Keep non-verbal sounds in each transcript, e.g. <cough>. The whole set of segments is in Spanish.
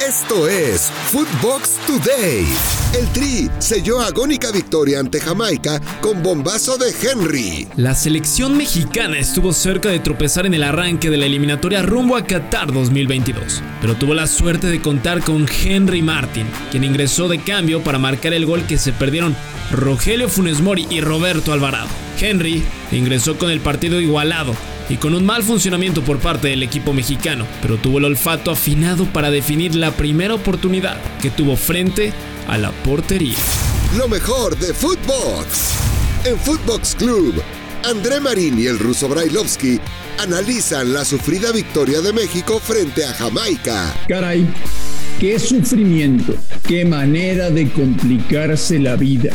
Esto es Footbox Today. El Tri selló agónica victoria ante Jamaica con bombazo de Henry. La selección mexicana estuvo cerca de tropezar en el arranque de la eliminatoria rumbo a Qatar 2022, pero tuvo la suerte de contar con Henry Martin, quien ingresó de cambio para marcar el gol que se perdieron Rogelio Funes Mori y Roberto Alvarado. Henry ingresó con el partido igualado y con un mal funcionamiento por parte del equipo mexicano, pero tuvo el olfato afinado para definir la primera oportunidad que tuvo frente a la portería. Lo mejor de Footbox. En Footbox Club, André Marín y el ruso Brailovsky analizan la sufrida victoria de México frente a Jamaica. Caray, qué sufrimiento, qué manera de complicarse la vida.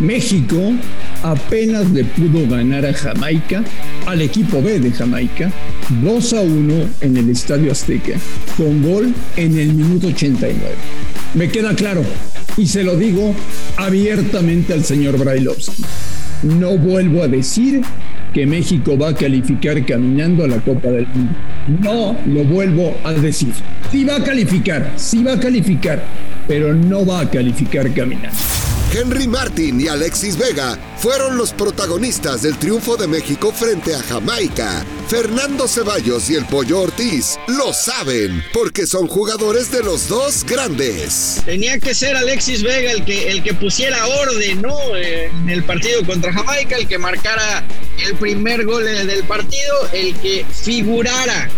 México apenas le pudo ganar a Jamaica, al equipo B de Jamaica, 2 a 1 en el Estadio Azteca, con gol en el minuto 89. Me queda claro, y se lo digo abiertamente al señor Brailovsky. No vuelvo a decir que México va a calificar caminando a la Copa del Mundo. No lo vuelvo a decir. Sí va a calificar, sí va a calificar, pero no va a calificar caminando. Henry Martin y Alexis Vega fueron los protagonistas del triunfo de México frente a Jamaica. Fernando Ceballos y el Pollo Ortiz lo saben porque son jugadores de los dos grandes. Tenía que ser Alexis Vega el que, el que pusiera orden ¿no? Eh, en el partido contra Jamaica, el que marcara el primer gol del partido, el que figurara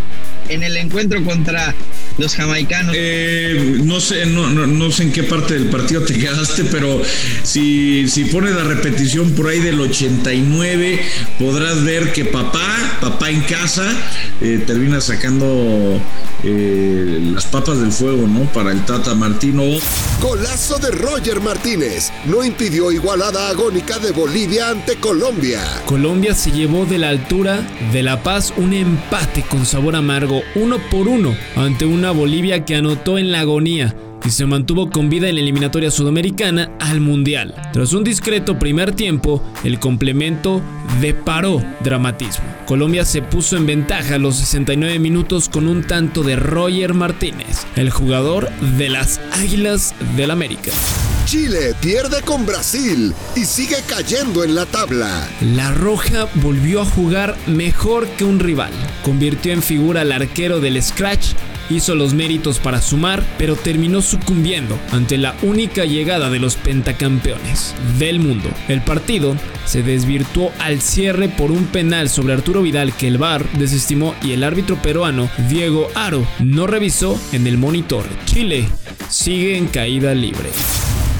en el encuentro contra los jamaicanos. Eh, no sé, no, no, sé en qué parte del partido te <laughs> quedaste, pero si, si pones la repetición por ahí del 89, podrás ver que papá, papá en casa, eh, termina sacando eh, las papas del fuego, ¿no? Para el Tata Martino. Golazo de Roger Martínez no impidió igualada agónica de Bolivia ante Colombia. Colombia se llevó de la altura de La Paz un empate con sabor amargo, uno por uno, ante una Bolivia que anotó en la agonía y se mantuvo con vida en la eliminatoria sudamericana al Mundial. Tras un discreto primer tiempo, el complemento deparó dramatismo. Colombia se puso en ventaja a los 69 minutos con un tanto de Roger Martínez, el jugador de las Águilas del América. Chile pierde con Brasil y sigue cayendo en la tabla. La Roja volvió a jugar mejor que un rival. Convirtió en figura al arquero del Scratch hizo los méritos para sumar, pero terminó sucumbiendo ante la única llegada de los pentacampeones del mundo. El partido se desvirtuó al cierre por un penal sobre Arturo Vidal que el VAR desestimó y el árbitro peruano Diego Aro no revisó en el monitor. Chile sigue en caída libre.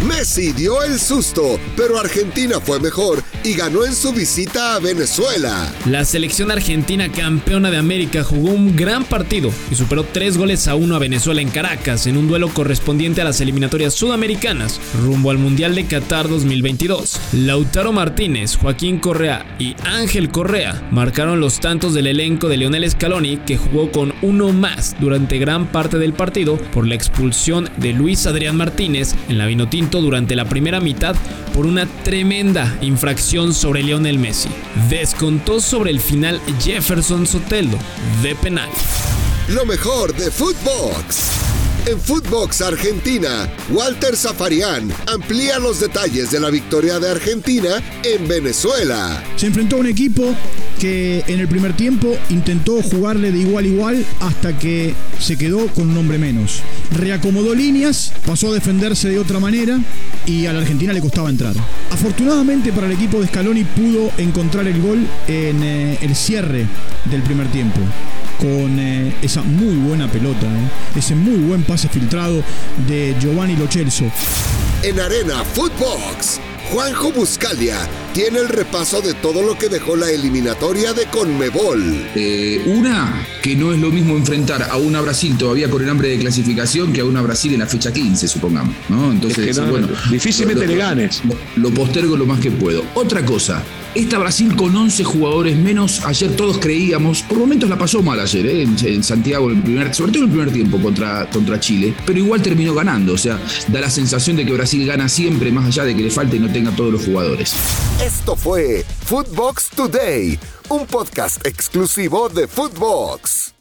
Messi dio el susto, pero Argentina fue mejor y ganó en su visita a Venezuela. La selección argentina campeona de América jugó un gran partido y superó tres goles a uno a Venezuela en Caracas en un duelo correspondiente a las eliminatorias sudamericanas rumbo al Mundial de Qatar 2022. Lautaro Martínez, Joaquín Correa y Ángel Correa marcaron los tantos del elenco de Lionel Scaloni que jugó con uno más durante gran parte del partido por la expulsión de Luis Adrián Martínez en la Vinotinto durante la primera mitad por una tremenda infracción sobre Lionel Messi. Descontó sobre el final Jefferson Soteldo de penal. Lo mejor de Footbox. En Footbox Argentina, Walter Zafarian amplía los detalles de la victoria de Argentina en Venezuela. Se enfrentó a un equipo que en el primer tiempo intentó jugarle de igual a igual hasta que se quedó con un hombre menos. Reacomodó líneas, pasó a defenderse de otra manera y a la Argentina le costaba entrar. Afortunadamente para el equipo de Scaloni pudo encontrar el gol en eh, el cierre del primer tiempo con eh, esa muy buena pelota, eh, ese muy buen pase filtrado de Giovanni Lochelso. En Arena Footbox, Juanjo Buscalia tiene el repaso de todo lo que dejó la eliminatoria de Conmebol. Eh, una, que no es lo mismo enfrentar a una Brasil todavía con el hambre de clasificación que a una Brasil en la fecha 15, supongamos. ¿no? Entonces, bueno, difícilmente le ganes. lo postergo lo más que puedo. Otra cosa, esta Brasil con 11 jugadores menos, ayer todos creíamos, por momentos la pasó mal ayer, ¿eh? en, Santiago, el primer, sobre todo en el primer tiempo contra, contra Chile, pero igual terminó ganando, o sea, da la sensación de que Brasil gana siempre, más allá de que le falte y no tenga todos los jugadores. Esto fue Footbox Today, un podcast exclusivo de Footbox.